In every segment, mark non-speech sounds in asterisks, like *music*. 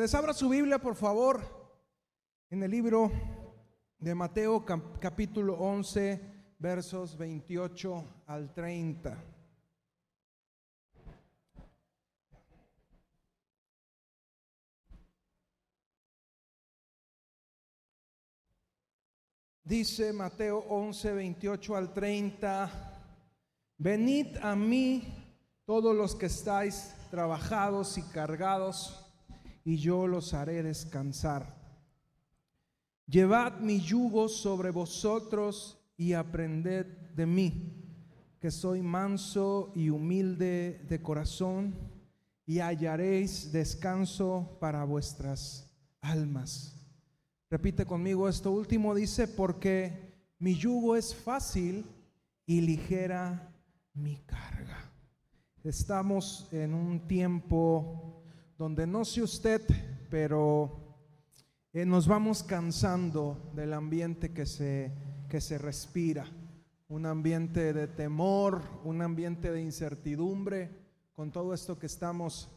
ustedes. Abra su Biblia, por favor, en el libro de Mateo capítulo 11, versos 28 al 30. Dice Mateo 11, 28 al 30, venid a mí todos los que estáis trabajados y cargados, y yo los haré descansar. Llevad mi yugo sobre vosotros y aprended de mí, que soy manso y humilde de corazón, y hallaréis descanso para vuestras almas. Repite conmigo esto último, dice, porque mi yugo es fácil y ligera mi carga. Estamos en un tiempo donde no sé usted, pero eh, nos vamos cansando del ambiente que se, que se respira, un ambiente de temor, un ambiente de incertidumbre, con todo esto que estamos,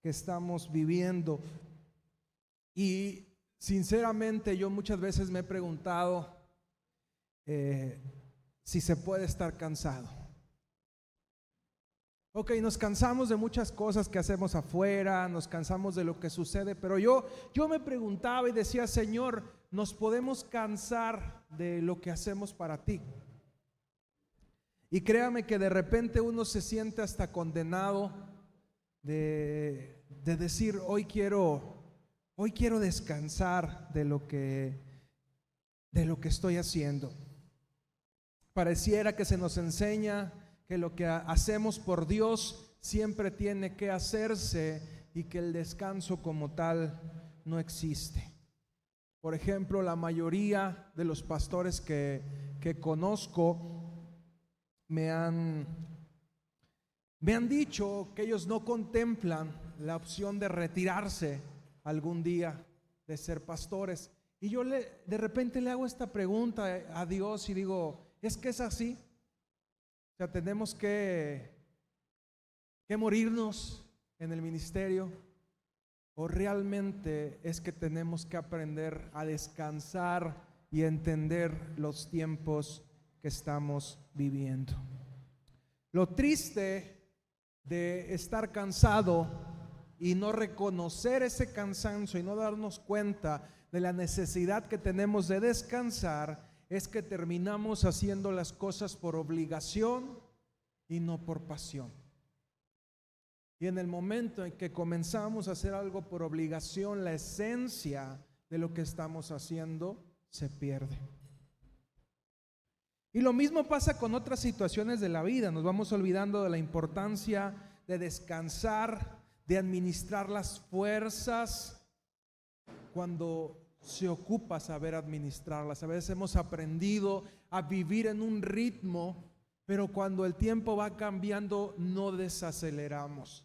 que estamos viviendo. Y sinceramente yo muchas veces me he preguntado eh, si se puede estar cansado. Ok, nos cansamos de muchas cosas que hacemos afuera, nos cansamos de lo que sucede, pero yo, yo me preguntaba y decía, Señor, nos podemos cansar de lo que hacemos para ti. Y créame que de repente uno se siente hasta condenado de, de decir, hoy quiero, hoy quiero descansar de lo que, de lo que estoy haciendo. Pareciera que se nos enseña que lo que hacemos por Dios siempre tiene que hacerse y que el descanso como tal no existe. Por ejemplo, la mayoría de los pastores que, que conozco me han, me han dicho que ellos no contemplan la opción de retirarse algún día de ser pastores. Y yo le, de repente le hago esta pregunta a Dios y digo, ¿es que es así? O sea, tenemos que, que morirnos en el ministerio o realmente es que tenemos que aprender a descansar y entender los tiempos que estamos viviendo. Lo triste de estar cansado y no reconocer ese cansancio y no darnos cuenta de la necesidad que tenemos de descansar es que terminamos haciendo las cosas por obligación y no por pasión. Y en el momento en que comenzamos a hacer algo por obligación, la esencia de lo que estamos haciendo se pierde. Y lo mismo pasa con otras situaciones de la vida. Nos vamos olvidando de la importancia de descansar, de administrar las fuerzas cuando se ocupa saber administrarlas. A veces hemos aprendido a vivir en un ritmo, pero cuando el tiempo va cambiando no desaceleramos.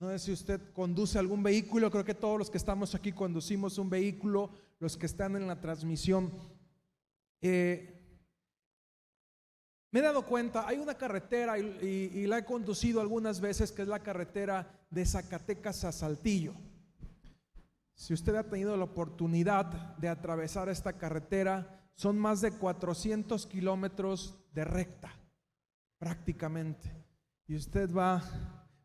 No sé si usted conduce algún vehículo, creo que todos los que estamos aquí conducimos un vehículo, los que están en la transmisión. Eh, me he dado cuenta, hay una carretera y, y la he conducido algunas veces, que es la carretera de Zacatecas a Saltillo. Si usted ha tenido la oportunidad de atravesar esta carretera, son más de 400 kilómetros de recta, prácticamente. Y usted va,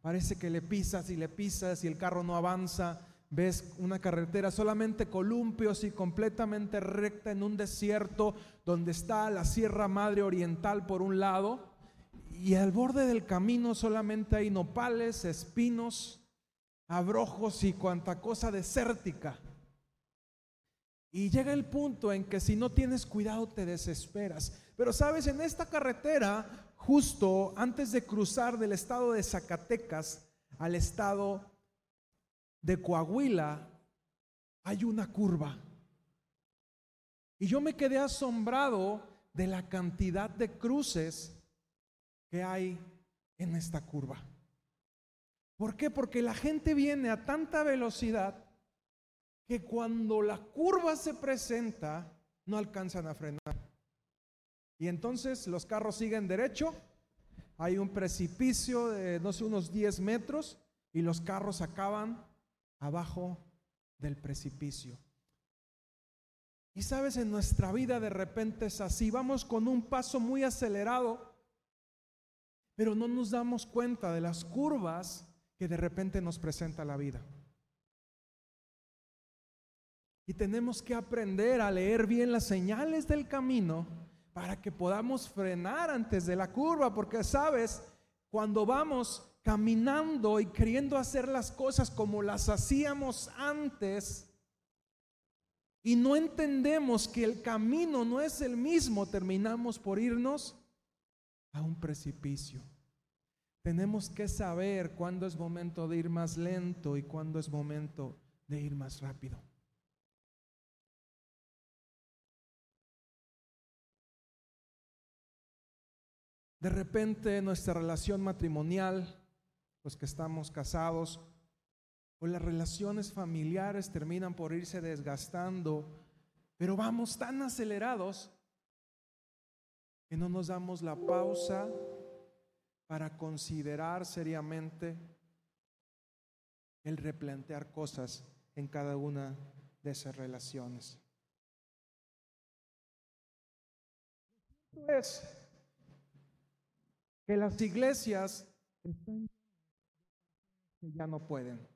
parece que le pisas y le pisas y el carro no avanza. Ves una carretera solamente columpios y completamente recta en un desierto donde está la Sierra Madre Oriental por un lado y al borde del camino solamente hay nopales, espinos, abrojos y cuanta cosa desértica. Y llega el punto en que si no tienes cuidado te desesperas. Pero sabes, en esta carretera, justo antes de cruzar del estado de Zacatecas al estado de Coahuila, hay una curva. Y yo me quedé asombrado de la cantidad de cruces que hay en esta curva. ¿Por qué? Porque la gente viene a tanta velocidad que cuando la curva se presenta no alcanzan a frenar. Y entonces los carros siguen derecho, hay un precipicio de no sé unos 10 metros y los carros acaban abajo del precipicio. Y sabes, en nuestra vida de repente es así, vamos con un paso muy acelerado, pero no nos damos cuenta de las curvas que de repente nos presenta la vida. Y tenemos que aprender a leer bien las señales del camino para que podamos frenar antes de la curva, porque sabes, cuando vamos caminando y queriendo hacer las cosas como las hacíamos antes, y no entendemos que el camino no es el mismo, terminamos por irnos a un precipicio. Tenemos que saber cuándo es momento de ir más lento y cuándo es momento de ir más rápido. De repente nuestra relación matrimonial, los que estamos casados, o las relaciones familiares terminan por irse desgastando, pero vamos tan acelerados que no nos damos la pausa para considerar seriamente el replantear cosas en cada una de esas relaciones. Es que las iglesias ya no pueden.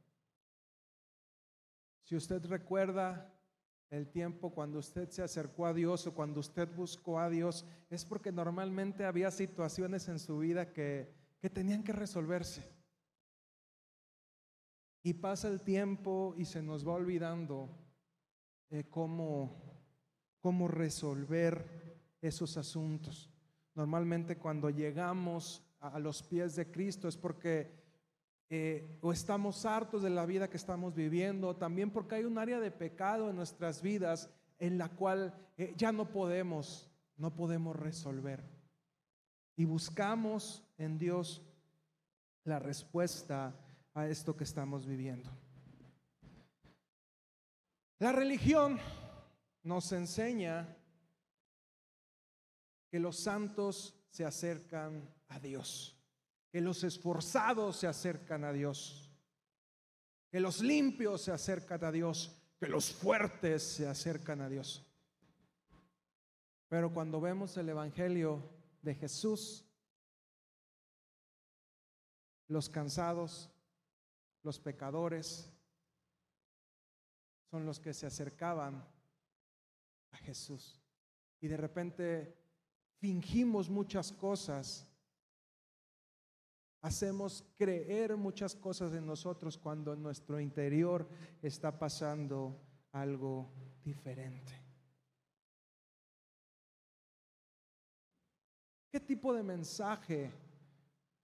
Si usted recuerda el tiempo cuando usted se acercó a Dios o cuando usted buscó a Dios, es porque normalmente había situaciones en su vida que, que tenían que resolverse. Y pasa el tiempo y se nos va olvidando eh, cómo, cómo resolver esos asuntos. Normalmente cuando llegamos a los pies de Cristo es porque eh, o estamos hartos de la vida que estamos viviendo, también porque hay un área de pecado en nuestras vidas en la cual eh, ya no podemos, no podemos resolver. Y buscamos en Dios la respuesta a esto que estamos viviendo. La religión nos enseña que los santos se acercan a Dios que los esforzados se acercan a Dios, que los limpios se acercan a Dios, que los fuertes se acercan a Dios. Pero cuando vemos el Evangelio de Jesús, los cansados, los pecadores, son los que se acercaban a Jesús. Y de repente fingimos muchas cosas Hacemos creer muchas cosas en nosotros cuando en nuestro interior está pasando algo diferente. ¿Qué tipo de mensaje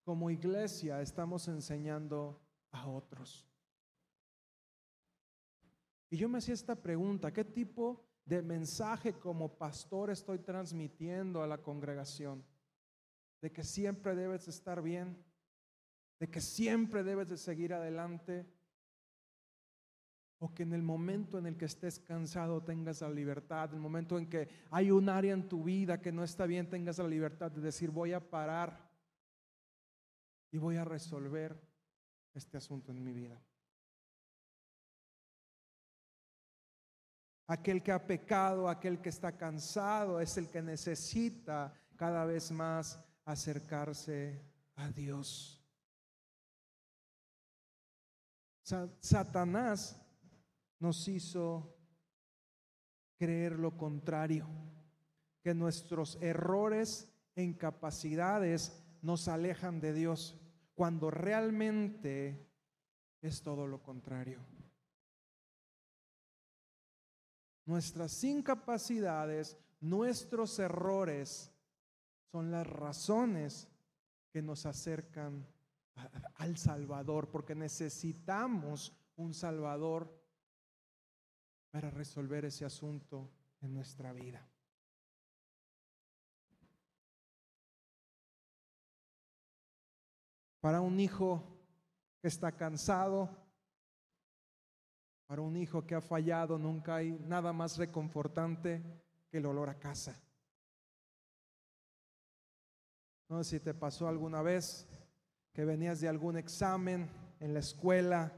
como iglesia estamos enseñando a otros? Y yo me hacía esta pregunta, ¿qué tipo de mensaje como pastor estoy transmitiendo a la congregación? De que siempre debes estar bien, de que siempre debes de seguir adelante o que en el momento en el que estés cansado tengas la libertad, en el momento en que hay un área en tu vida que no está bien, tengas la libertad de decir voy a parar y voy a resolver este asunto en mi vida. Aquel que ha pecado, aquel que está cansado, es el que necesita cada vez más acercarse a Dios. Satanás nos hizo creer lo contrario, que nuestros errores e incapacidades nos alejan de Dios, cuando realmente es todo lo contrario. Nuestras incapacidades, nuestros errores son las razones que nos acercan al Salvador, porque necesitamos un Salvador para resolver ese asunto en nuestra vida. Para un hijo que está cansado, para un hijo que ha fallado, nunca hay nada más reconfortante que el olor a casa. No sé si te pasó alguna vez que venías de algún examen en la escuela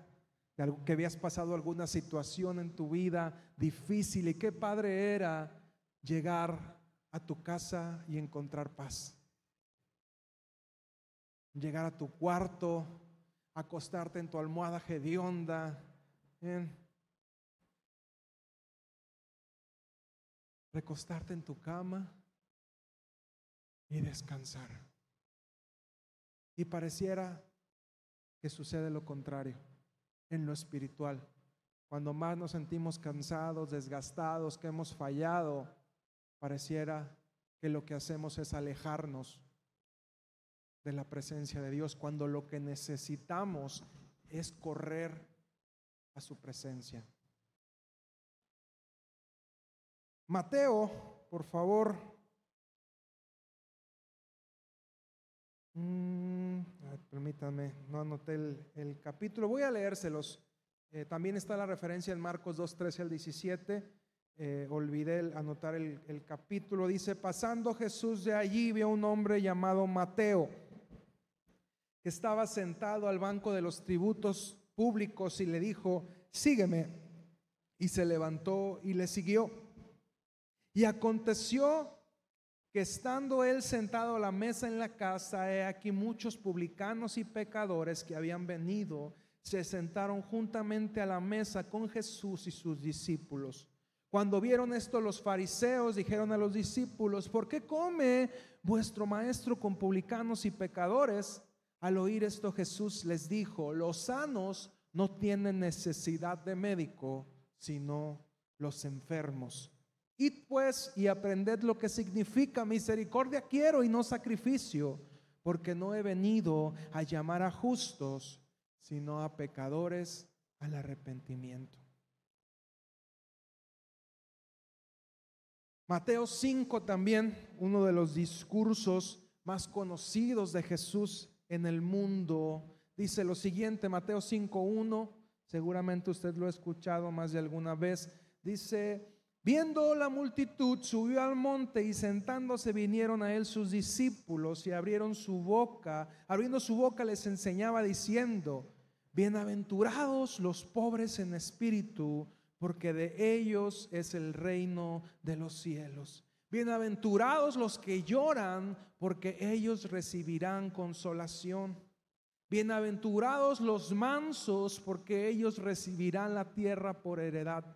que habías pasado alguna situación en tu vida difícil y qué padre era llegar a tu casa y encontrar paz. Llegar a tu cuarto, acostarte en tu almohada hedionda, recostarte en tu cama y descansar. Y pareciera que sucede lo contrario en lo espiritual. Cuando más nos sentimos cansados, desgastados, que hemos fallado, pareciera que lo que hacemos es alejarnos de la presencia de Dios, cuando lo que necesitamos es correr a su presencia. Mateo, por favor. Mm, permítanme, no anoté el, capítulo. Voy a leérselos. Eh, también está la referencia en Marcos 2, 13 al 17. Eh, olvidé anotar el, el capítulo. Dice, pasando Jesús de allí, vio un hombre llamado Mateo, que estaba sentado al banco de los tributos públicos y le dijo, sígueme. Y se levantó y le siguió. Y aconteció que estando él sentado a la mesa en la casa, he aquí muchos publicanos y pecadores que habían venido, se sentaron juntamente a la mesa con Jesús y sus discípulos. Cuando vieron esto los fariseos dijeron a los discípulos, ¿por qué come vuestro maestro con publicanos y pecadores? Al oír esto Jesús les dijo, los sanos no tienen necesidad de médico, sino los enfermos. Id pues y aprended lo que significa misericordia. Quiero y no sacrificio, porque no he venido a llamar a justos, sino a pecadores al arrepentimiento. Mateo 5 también, uno de los discursos más conocidos de Jesús en el mundo, dice lo siguiente, Mateo 5.1, seguramente usted lo ha escuchado más de alguna vez, dice, viendo la multitud, subió al monte y sentándose vinieron a él sus discípulos y abrieron su boca, abriendo su boca les enseñaba diciendo, bienaventurados los pobres en espíritu, porque de ellos es el reino de los cielos. Bienaventurados los que lloran, porque ellos recibirán consolación. Bienaventurados los mansos, porque ellos recibirán la tierra por heredad.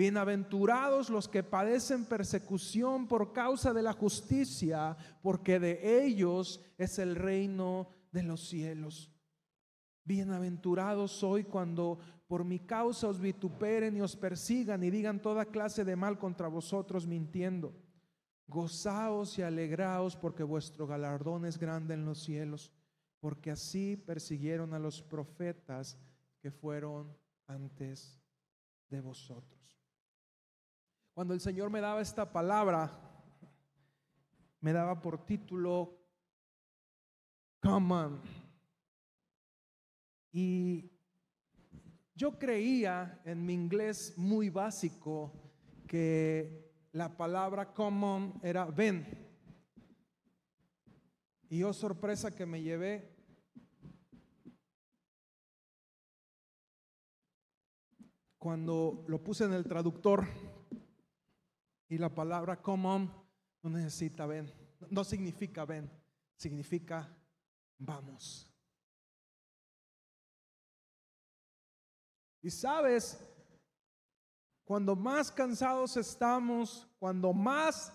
Bienaventurados los que padecen persecución por causa de la justicia, porque de ellos es el reino de los cielos. Bienaventurados soy cuando por mi causa os vituperen y os persigan y digan toda clase de mal contra vosotros mintiendo. Gozaos y alegraos porque vuestro galardón es grande en los cielos, porque así persiguieron a los profetas que fueron antes de vosotros. Cuando el Señor me daba esta palabra, me daba por título Come on. Y yo creía en mi inglés muy básico que la palabra common era ven. Y yo sorpresa que me llevé cuando lo puse en el traductor y la palabra come no necesita ven, no significa ven, significa vamos. Y sabes, cuando más cansados estamos, cuando más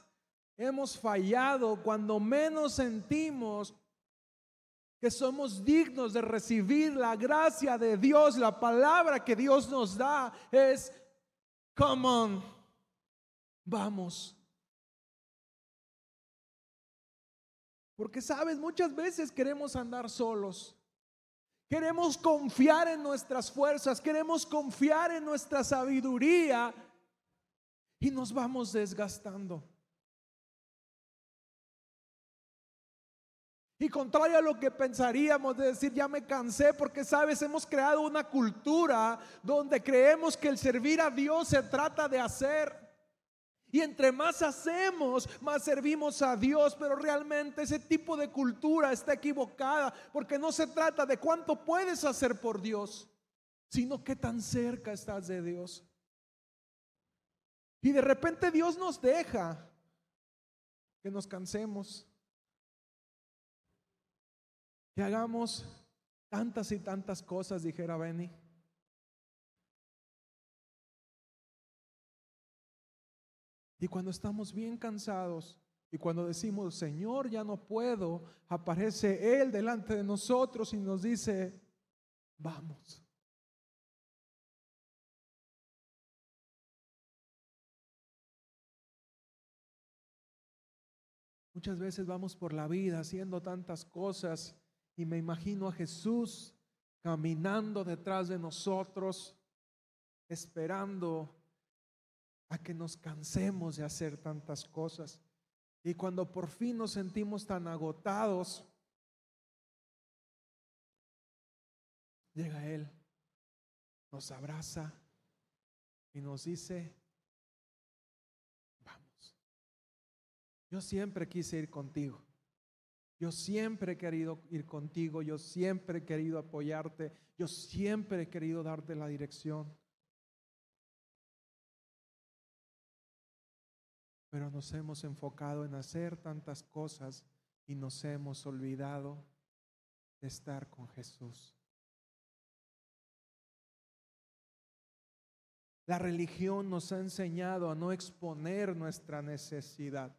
hemos fallado, cuando menos sentimos que somos dignos de recibir la gracia de Dios, la palabra que Dios nos da es, come on vamos. Porque sabes, muchas veces queremos andar solos. Queremos confiar en nuestras fuerzas, queremos confiar en nuestra sabiduría. y nos vamos desgastando. Y contrario a lo que pensaríamos de decir, ya me cansé, porque sabes, hemos creado una cultura donde creemos que el servir a Dios se trata de hacer. Y entre más hacemos, más servimos a Dios, pero realmente ese tipo de cultura está equivocada, porque no se trata de cuánto puedes hacer por Dios, sino qué tan cerca estás de Dios. Y de repente Dios nos deja que nos cansemos, que hagamos tantas y tantas cosas, dijera Benny. Y cuando estamos bien cansados y cuando decimos, Señor, ya no puedo, aparece Él delante de nosotros y nos dice, vamos. Muchas veces vamos por la vida haciendo tantas cosas y me imagino a Jesús caminando detrás de nosotros, esperando a que nos cansemos de hacer tantas cosas. Y cuando por fin nos sentimos tan agotados, llega Él, nos abraza y nos dice, vamos, yo siempre quise ir contigo. Yo siempre he querido ir contigo, yo siempre he querido apoyarte, yo siempre he querido darte la dirección. Pero nos hemos enfocado en hacer tantas cosas y nos hemos olvidado de estar con Jesús. La religión nos ha enseñado a no exponer nuestra necesidad,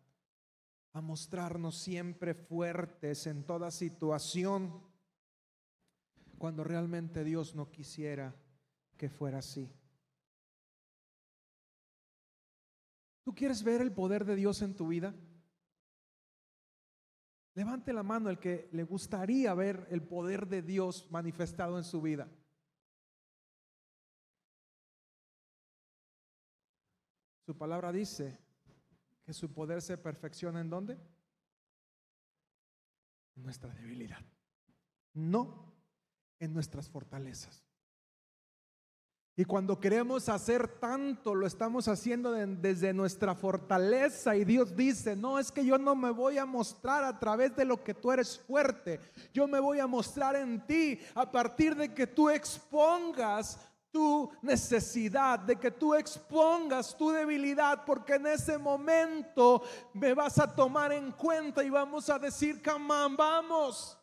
a mostrarnos siempre fuertes en toda situación, cuando realmente Dios no quisiera que fuera así. ¿Tú quieres ver el poder de Dios en tu vida? Levante la mano el que le gustaría ver el poder de Dios manifestado en su vida. Su palabra dice que su poder se perfecciona en dónde? En nuestra debilidad. No en nuestras fortalezas. Y cuando queremos hacer tanto, lo estamos haciendo desde nuestra fortaleza. Y Dios dice, no, es que yo no me voy a mostrar a través de lo que tú eres fuerte. Yo me voy a mostrar en ti a partir de que tú expongas tu necesidad, de que tú expongas tu debilidad, porque en ese momento me vas a tomar en cuenta y vamos a decir, camán, vamos.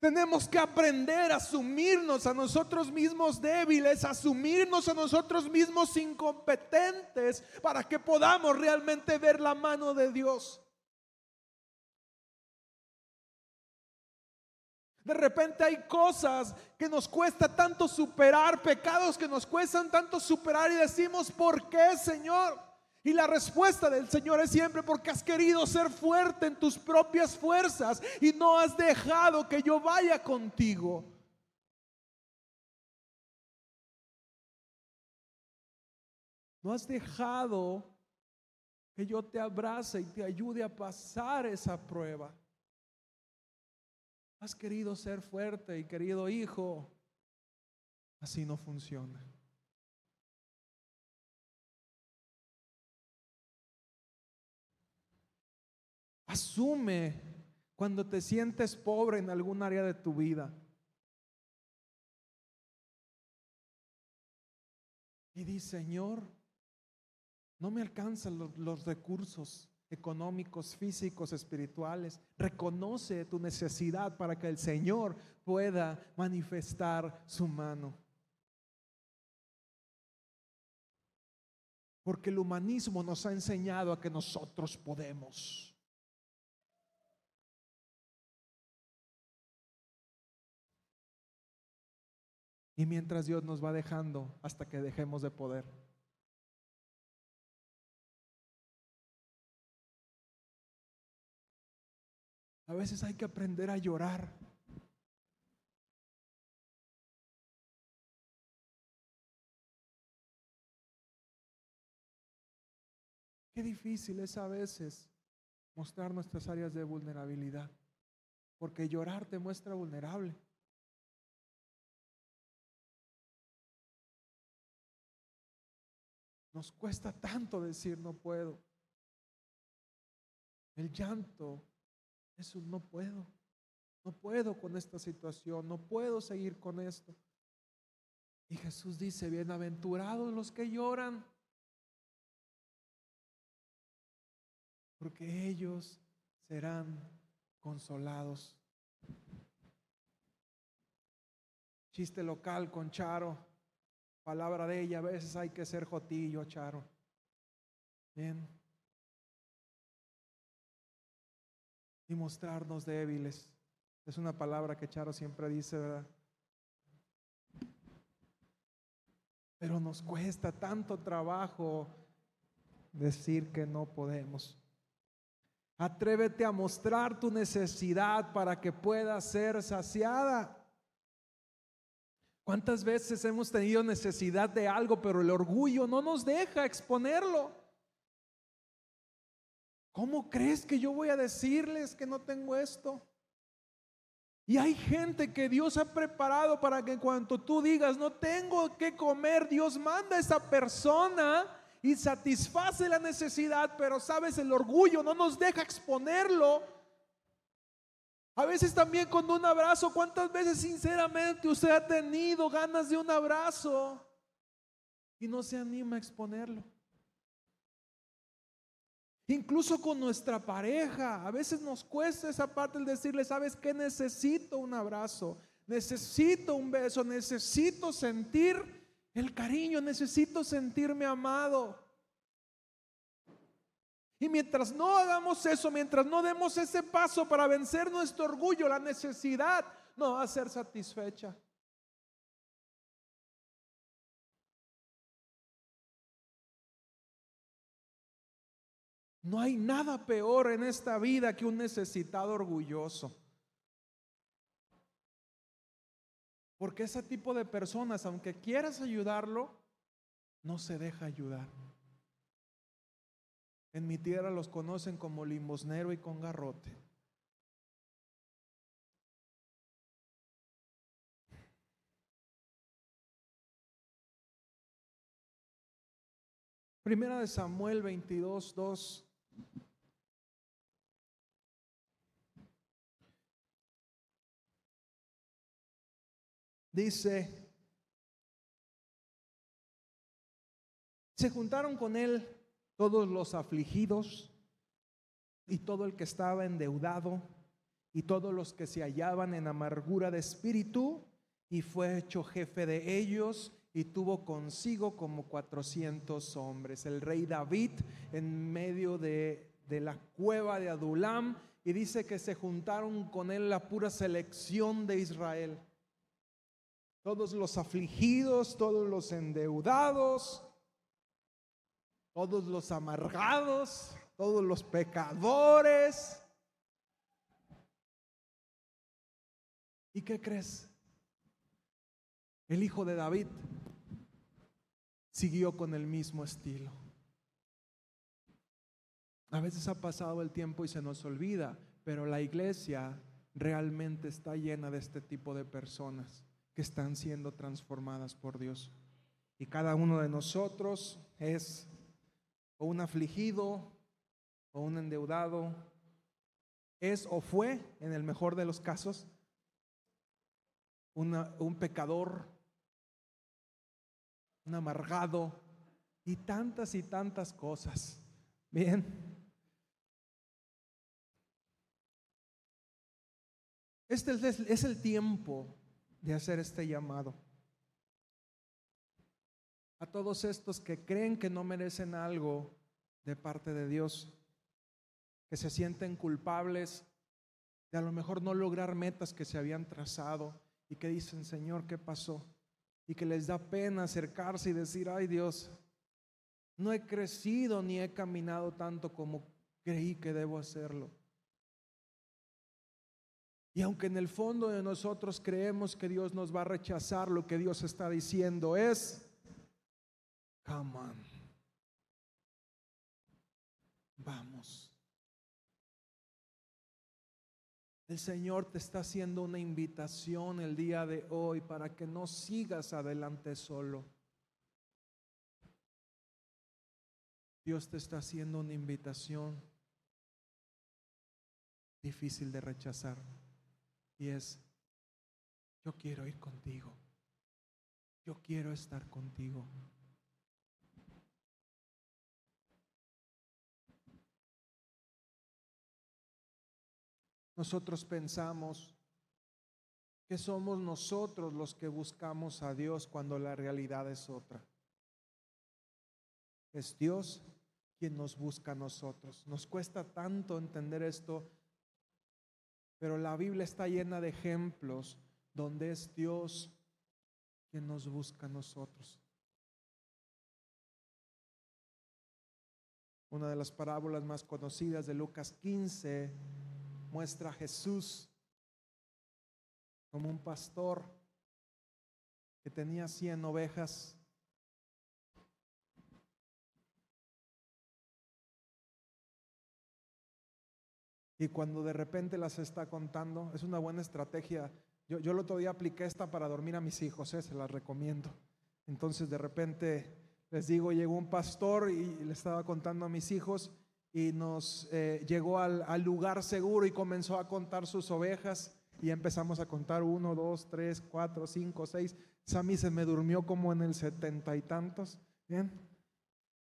Tenemos que aprender a asumirnos a nosotros mismos débiles, asumirnos a nosotros mismos incompetentes para que podamos realmente ver la mano de Dios. De repente hay cosas que nos cuesta tanto superar, pecados que nos cuestan tanto superar y decimos, ¿por qué, Señor? Y la respuesta del Señor es siempre porque has querido ser fuerte en tus propias fuerzas y no has dejado que yo vaya contigo. No has dejado que yo te abrace y te ayude a pasar esa prueba. Has querido ser fuerte y querido hijo. Así no funciona. Asume cuando te sientes pobre en algún área de tu vida. Y di, Señor, no me alcanzan los, los, recursos económicos, físicos, espirituales. Reconoce tu necesidad para que el Señor pueda manifestar su mano. Porque el humanismo nos ha enseñado a que nosotros podemos. Y mientras Dios nos va dejando hasta que dejemos de poder. A veces hay que aprender a llorar. Qué difícil es a veces mostrar nuestras áreas de vulnerabilidad, porque llorar te muestra vulnerable. Nos cuesta tanto decir no puedo. El llanto es un no puedo. No puedo con esta situación, no puedo seguir con esto. Y Jesús dice, bienaventurados los que lloran, porque ellos serán consolados. Chiste local con Charo, palabra de ella, a veces hay que ser jotillo, Charo. Bien. Y mostrarnos débiles. Es una palabra que Charo siempre dice, ¿verdad? Pero nos cuesta tanto trabajo decir que no podemos. Atrévete a mostrar tu necesidad para que pueda ser saciada. ¿Cuántas veces hemos tenido necesidad de algo, pero el orgullo no nos deja exponerlo? ¿Cómo crees que yo voy a decirles que no tengo esto? Y hay gente que Dios ha preparado para que cuando tú digas, no tengo que comer, Dios manda a esa persona y satisface la necesidad, pero sabes, el orgullo no nos deja exponerlo. A veces también con un abrazo, ¿cuántas veces sinceramente usted ha tenido ganas de un abrazo y no se anima a exponerlo? Incluso con nuestra pareja, a veces nos cuesta esa parte el decirle, ¿sabes qué? Necesito un abrazo, necesito un beso, necesito sentir el cariño, necesito sentirme amado. Y mientras no hagamos eso, mientras no demos ese paso para vencer nuestro orgullo, la necesidad no va a ser satisfecha. No hay nada peor en esta vida que un necesitado orgulloso. Porque ese tipo de personas, aunque quieras ayudarlo, no se deja ayudar. En mi tierra los conocen como limosnero y con garrote. Primera de Samuel 22, 2. Dice, se juntaron con él todos los afligidos y todo el que estaba endeudado y todos los que se hallaban en amargura de espíritu y fue hecho jefe de ellos y tuvo consigo como cuatrocientos hombres. El rey David en medio de, de la cueva de Adulam y dice que se juntaron con él la pura selección de Israel todos los afligidos, todos los endeudados, todos los amargados, todos los pecadores. ¿Y qué crees? El hijo de David siguió con el mismo estilo. A veces ha pasado el tiempo y se nos olvida, pero la iglesia realmente está llena de este tipo de personas que están siendo transformadas por Dios. Y cada uno de nosotros es o un afligido o un endeudado, es o fue, en el mejor de los casos, un pecador, un amargado y tantas y tantas cosas. Bien. Este es el tiempo de hacer este llamado. A todos estos que creen que no merecen algo de parte de Dios, que se sienten culpables de a lo mejor no lograr metas que se habían trazado y que dicen, Señor, ¿qué pasó? Y que les da pena acercarse y decir, ay Dios, no he crecido ni he caminado tanto como creí que debo hacerlo. Y aunque en el fondo de nosotros creemos que Dios nos va a rechazar, lo que Dios está diciendo es, come on. Vamos. El Señor te está haciendo una invitación el día de hoy para que no sigas adelante solo. Dios te está haciendo una invitación difícil de rechazar y es, yo quiero ir contigo, yo quiero estar contigo. Nosotros pensamos que somos nosotros los que buscamos a Dios cuando la realidad es otra. Es Dios quien nos busca a nosotros. Nos cuesta tanto entender esto, pero la Biblia está llena de ejemplos donde es Dios quien nos busca a nosotros. Una de las parábolas más conocidas de Lucas 15 muestra Jesús como un pastor que tenía cien ovejas. Y cuando de repente las está contando, es una buena estrategia. Yo, yo el otro día apliqué esta para dormir a mis hijos, ¿eh? se las recomiendo. Entonces de repente les digo, llegó un pastor y le estaba contando a mis hijos y nos eh, llegó al, lugar seguro y comenzó a contar sus ovejas y empezamos a contar uno, dos, tres, cuatro, cinco, seis. Sammy se me durmió como en el setenta y tantos. Bien,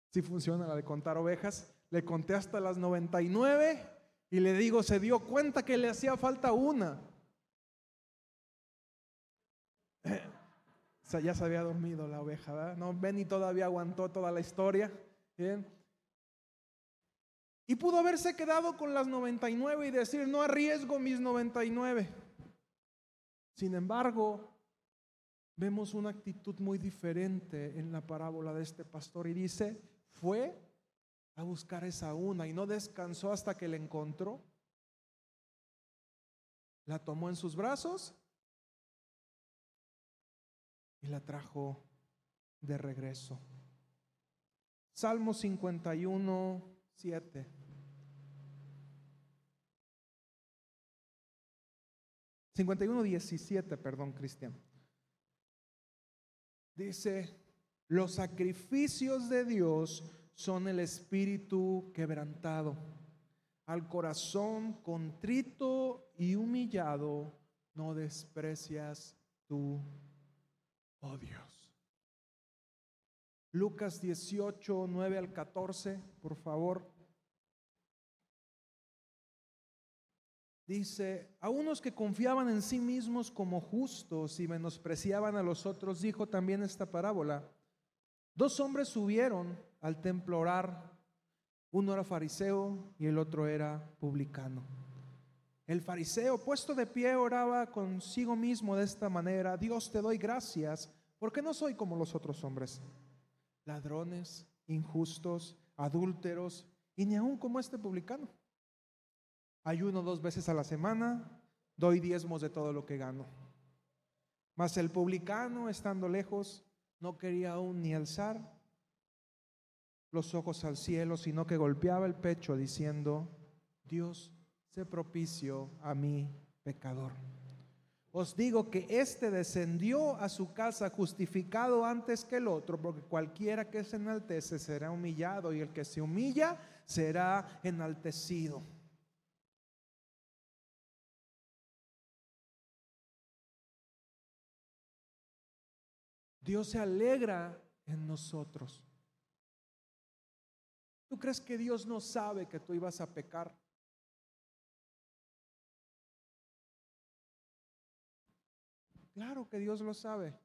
si funciona la de contar ovejas. Le conté hasta las noventa y nueve y le digo, se dio cuenta que le hacía falta una. *laughs* O sea, ya se había dormido la oveja, ¿verdad? No, Benny todavía aguantó toda la historia. Bien. Y pudo haberse quedado con las 99 y decir, no arriesgo mis 99. Sin embargo, vemos una actitud muy diferente en la parábola de este pastor y dice, fue a buscar esa una y no descansó hasta que la encontró. La tomó en sus brazos y la trajo de regreso. Salmo 51 7. 51, 17, perdón, Cristian. Dice, los sacrificios de Dios son el espíritu quebrantado. Al corazón contrito y humillado no desprecias tú, oh Dios. Lucas 18, 9 al 14, por favor. Dice, a unos que confiaban en sí mismos como justos y menospreciaban a los otros, dijo también esta parábola. Dos hombres subieron al templo a orar. Uno era fariseo y el otro era publicano. El fariseo, puesto de pie, oraba consigo mismo de esta manera, Dios te doy gracias, porque no soy como los otros hombres ladrones, injustos, adúlteros y ni aún como este publicano. Ayuno dos veces a la semana, doy diezmos de todo lo que gano. Mas el publicano, estando lejos, no quería aún ni alzar los ojos al cielo, sino que golpeaba el pecho diciendo, Dios, sé propicio a mi pecador. Os digo que éste descendió a su casa justificado antes que el otro, porque cualquiera que se enaltece será humillado y el que se humilla será enaltecido. Dios se alegra en nosotros. ¿Tú crees que Dios no sabe que tú ibas a pecar? Claro que Dios lo sabe.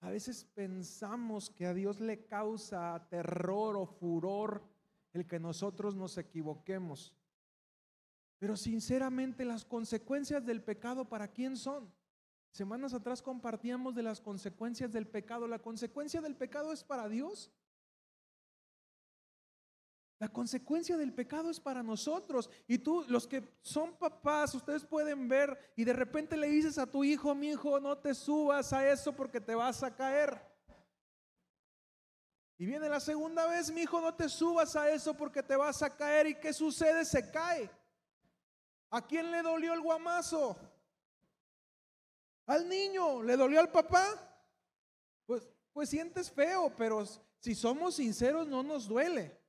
A veces pensamos que a Dios le causa terror o furor el que nosotros nos equivoquemos. Pero sinceramente las consecuencias del pecado, ¿para quién son? Semanas atrás compartíamos de las consecuencias del pecado. ¿La consecuencia del pecado es para Dios? La consecuencia del pecado es para nosotros. Y tú, los que son papás, ustedes pueden ver y de repente le dices a tu hijo, mi hijo, no te subas a eso porque te vas a caer. Y viene la segunda vez, mi hijo, no te subas a eso porque te vas a caer. ¿Y qué sucede? Se cae. ¿A quién le dolió el guamazo? Al niño. ¿Le dolió al papá? Pues, pues sientes feo, pero si somos sinceros no nos duele.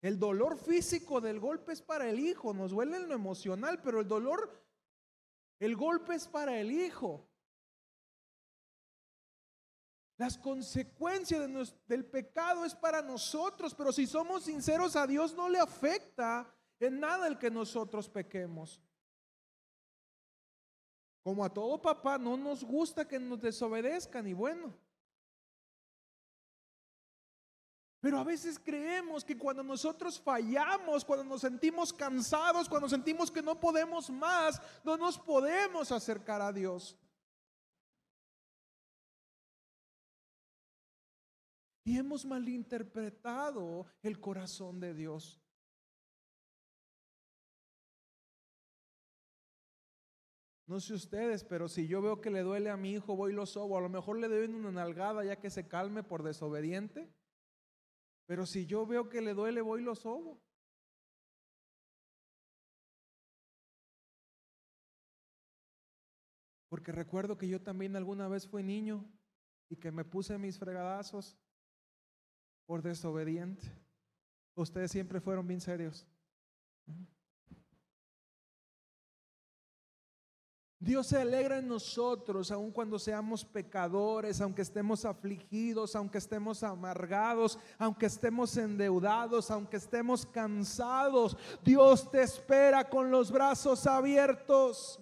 El dolor físico del golpe es para el hijo, nos duele en lo emocional, pero el dolor, el golpe es para el hijo. Las consecuencias del pecado es para nosotros, pero si somos sinceros a Dios no le afecta en nada el que nosotros pequemos. Como a todo papá no nos gusta que nos desobedezcan y bueno. Pero a veces creemos que cuando nosotros fallamos, cuando nos sentimos cansados, cuando sentimos que no podemos más, no nos podemos acercar a Dios. Y hemos malinterpretado el corazón de Dios. No sé ustedes, pero si yo veo que le duele a mi hijo, voy y lo sobo. A lo mejor le doy una nalgada ya que se calme por desobediente. Pero si yo veo que le duele, voy y lo sobo. Porque recuerdo que yo también alguna vez fui niño y que me puse mis fregadazos por desobediente. Ustedes siempre fueron bien serios. Dios se alegra en nosotros, aun cuando seamos pecadores, aunque estemos afligidos, aunque estemos amargados, aunque estemos endeudados, aunque estemos cansados. Dios te espera con los brazos abiertos.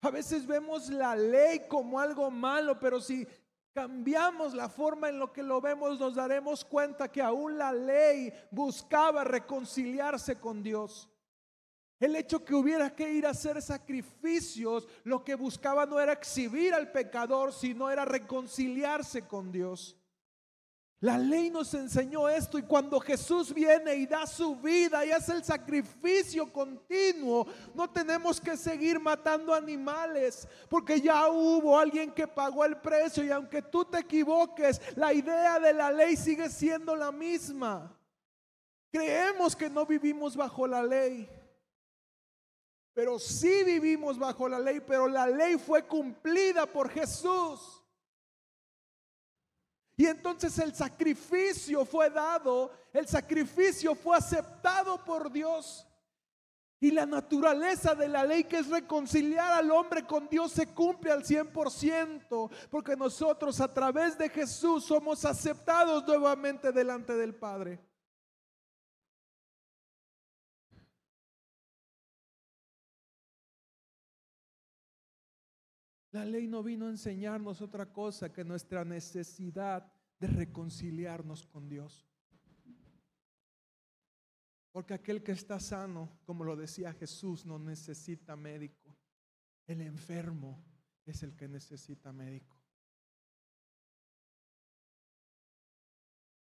A veces vemos la ley como algo malo, pero si cambiamos la forma en lo que lo vemos, nos daremos cuenta que aún la ley buscaba reconciliarse con Dios. El hecho que hubiera que ir a hacer sacrificios, lo que buscaba no era exhibir al pecador, sino era reconciliarse con Dios. La ley nos enseñó esto y cuando Jesús viene y da su vida y hace el sacrificio continuo, no tenemos que seguir matando animales porque ya hubo alguien que pagó el precio y aunque tú te equivoques, la idea de la ley sigue siendo la misma. Creemos que no vivimos bajo la ley, pero sí vivimos bajo la ley, pero la ley fue cumplida por Jesús. Y entonces el sacrificio fue dado, el sacrificio fue aceptado por Dios. Y la naturaleza de la ley que es reconciliar al hombre con Dios se cumple al 100%, porque nosotros a través de Jesús somos aceptados nuevamente delante del Padre. La ley no vino a enseñarnos otra cosa que nuestra necesidad de reconciliarnos con Dios. Porque aquel que está sano, como lo decía Jesús, no necesita médico. El enfermo es el que necesita médico.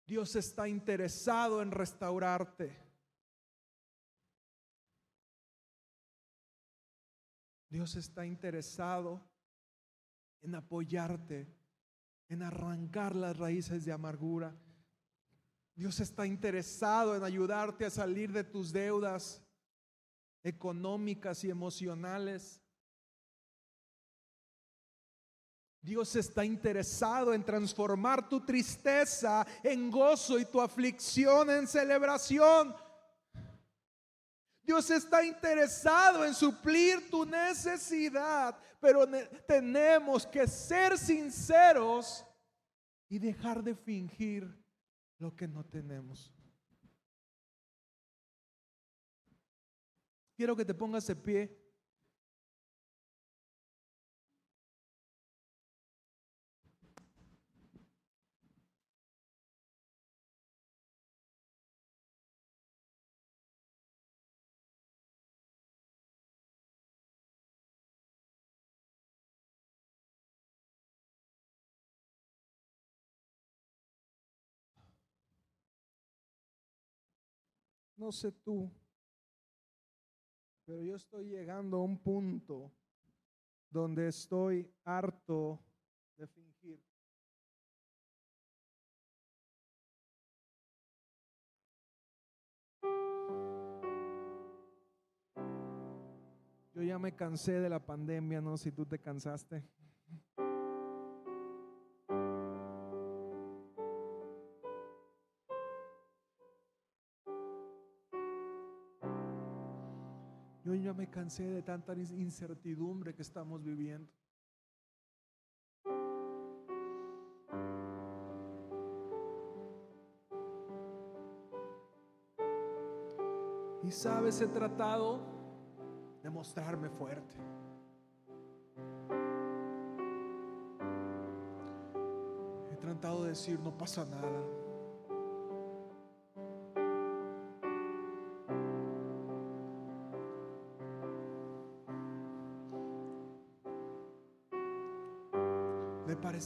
Dios está interesado en restaurarte. Dios está interesado en apoyarte, en arrancar las raíces de amargura. Dios está interesado en ayudarte a salir de tus deudas económicas y emocionales. Dios está interesado en transformar tu tristeza en gozo y tu aflicción en celebración. Dios está interesado en suplir tu necesidad, pero tenemos que ser sinceros y dejar de fingir lo que no tenemos. Quiero que te pongas de pie. No sé tú, pero yo estoy llegando a un punto donde estoy harto de fingir. Yo ya me cansé de la pandemia, no si tú te cansaste. Cansé de tanta incertidumbre que estamos viviendo. Y sabes, he tratado de mostrarme fuerte. He tratado de decir, no pasa nada.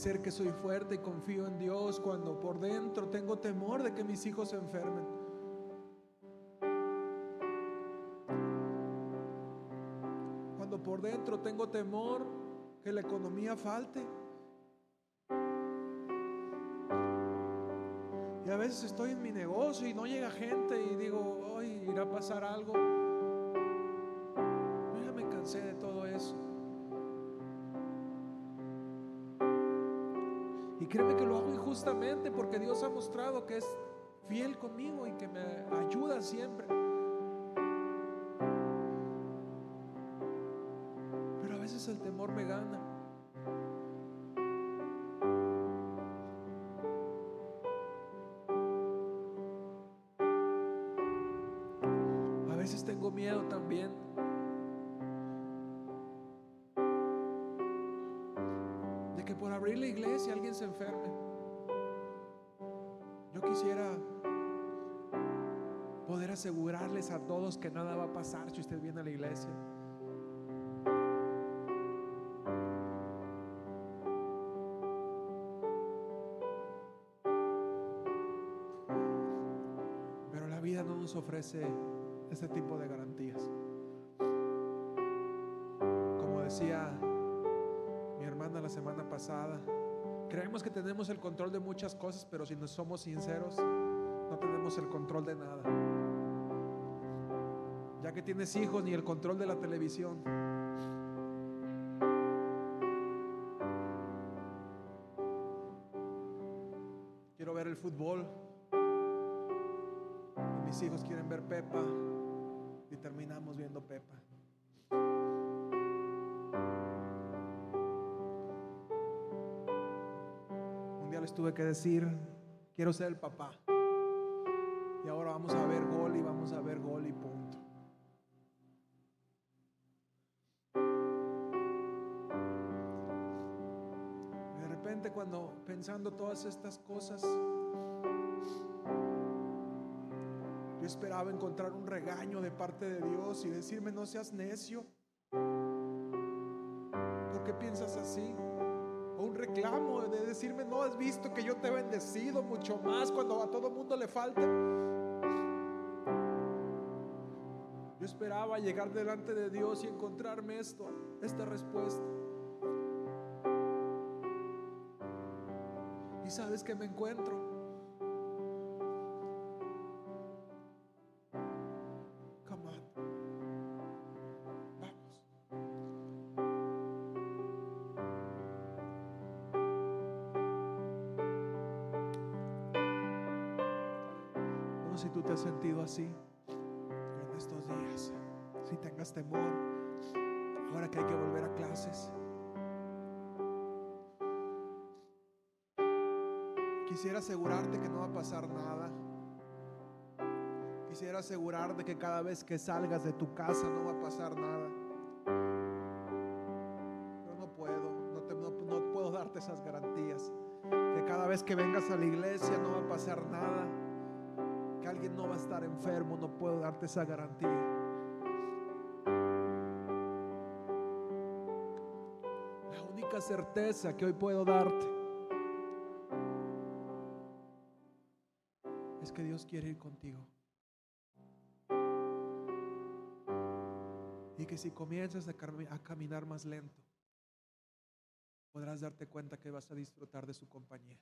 Parecer que soy fuerte y confío en Dios cuando por dentro tengo temor de que mis hijos se enfermen. Cuando por dentro tengo temor que la economía falte. Y a veces estoy en mi negocio y no llega gente y digo, hoy irá a pasar algo. Créeme que lo hago injustamente porque Dios ha mostrado que es fiel conmigo y que me ayuda siempre. Pero a veces el temor me gana. Que por abrir la iglesia alguien se enferme. Yo quisiera poder asegurarles a todos que nada va a pasar si usted viene a la iglesia. Pero la vida no nos ofrece ese tipo de garantías. Como decía mi hermana la semana pasada, creemos que tenemos el control de muchas cosas, pero si no somos sinceros, no tenemos el control de nada. Ya que tienes hijos, ni el control de la televisión. Quiero ver el fútbol. Mis hijos quieren ver Pepa. Y terminamos viendo Pepa. Les tuve que decir, quiero ser el papá. Y ahora vamos a ver gol y vamos a ver gol y punto. De repente cuando pensando todas estas cosas, yo esperaba encontrar un regaño de parte de Dios y decirme, no seas necio. ¿Por qué piensas así? Un reclamo de decirme, no has visto que yo te he bendecido mucho más cuando a todo mundo le falta. Yo esperaba llegar delante de Dios y encontrarme esto, esta respuesta. ¿Y sabes que me encuentro? Quisiera asegurarte que no va a pasar nada. Quisiera asegurarte que cada vez que salgas de tu casa no va a pasar nada. Pero no puedo, no, te- no- no puedo darte esas garantías. Que cada vez que vengas a la iglesia no va a pasar nada. Que alguien no va a estar enfermo, no puedo darte esa garantía. La única certeza que hoy puedo darte es que Dios quiere ir contigo. Y que si comienzas a, caminar más lento, podrás darte cuenta que vas a disfrutar de su compañía.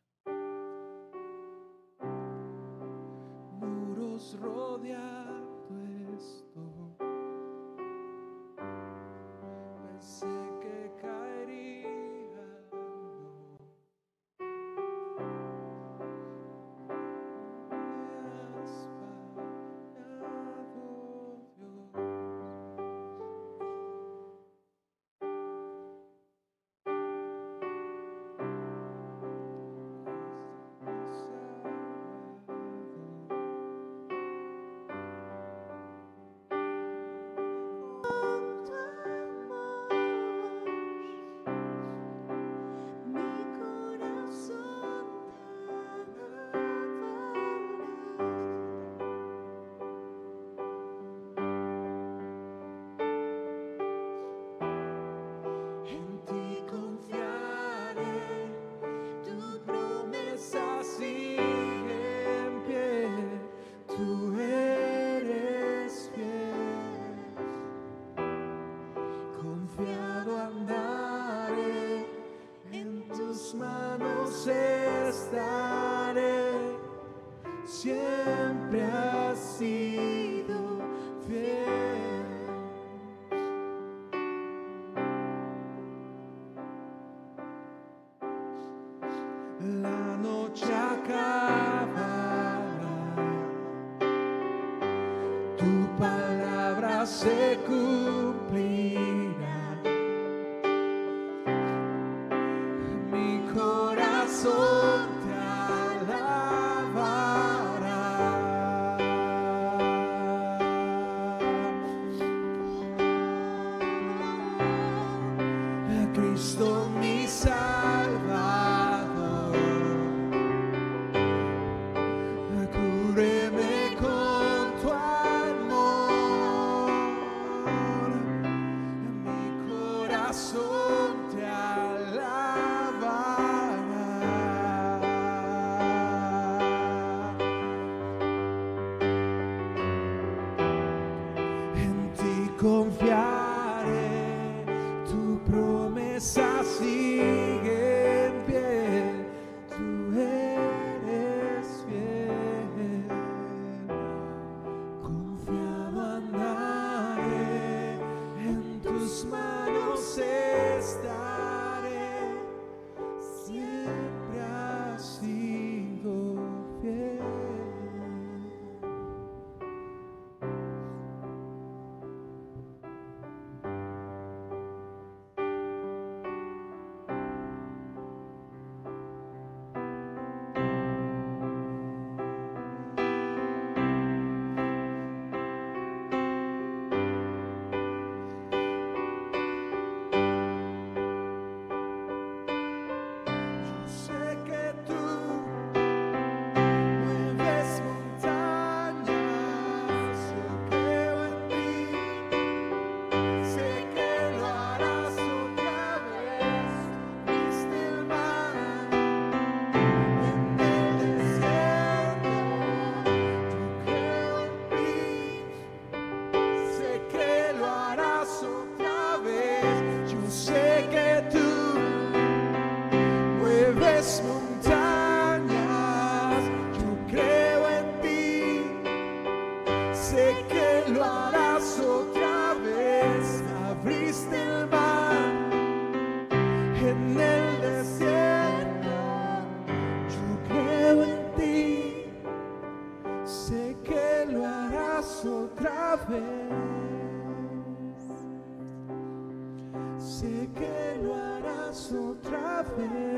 Muros rodeados estaré siempre. Sé que lo harás otra vez.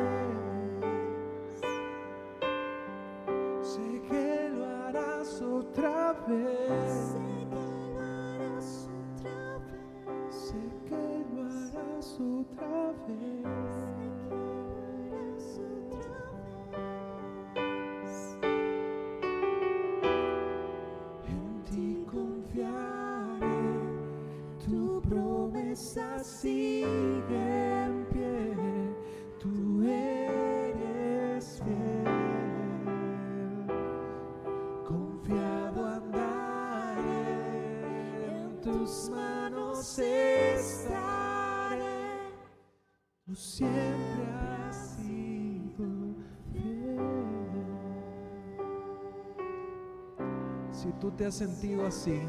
Te has sentido así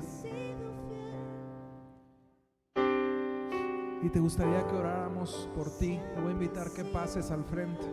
y te gustaría que oráramos por ti, te voy a invitar que pases al frente.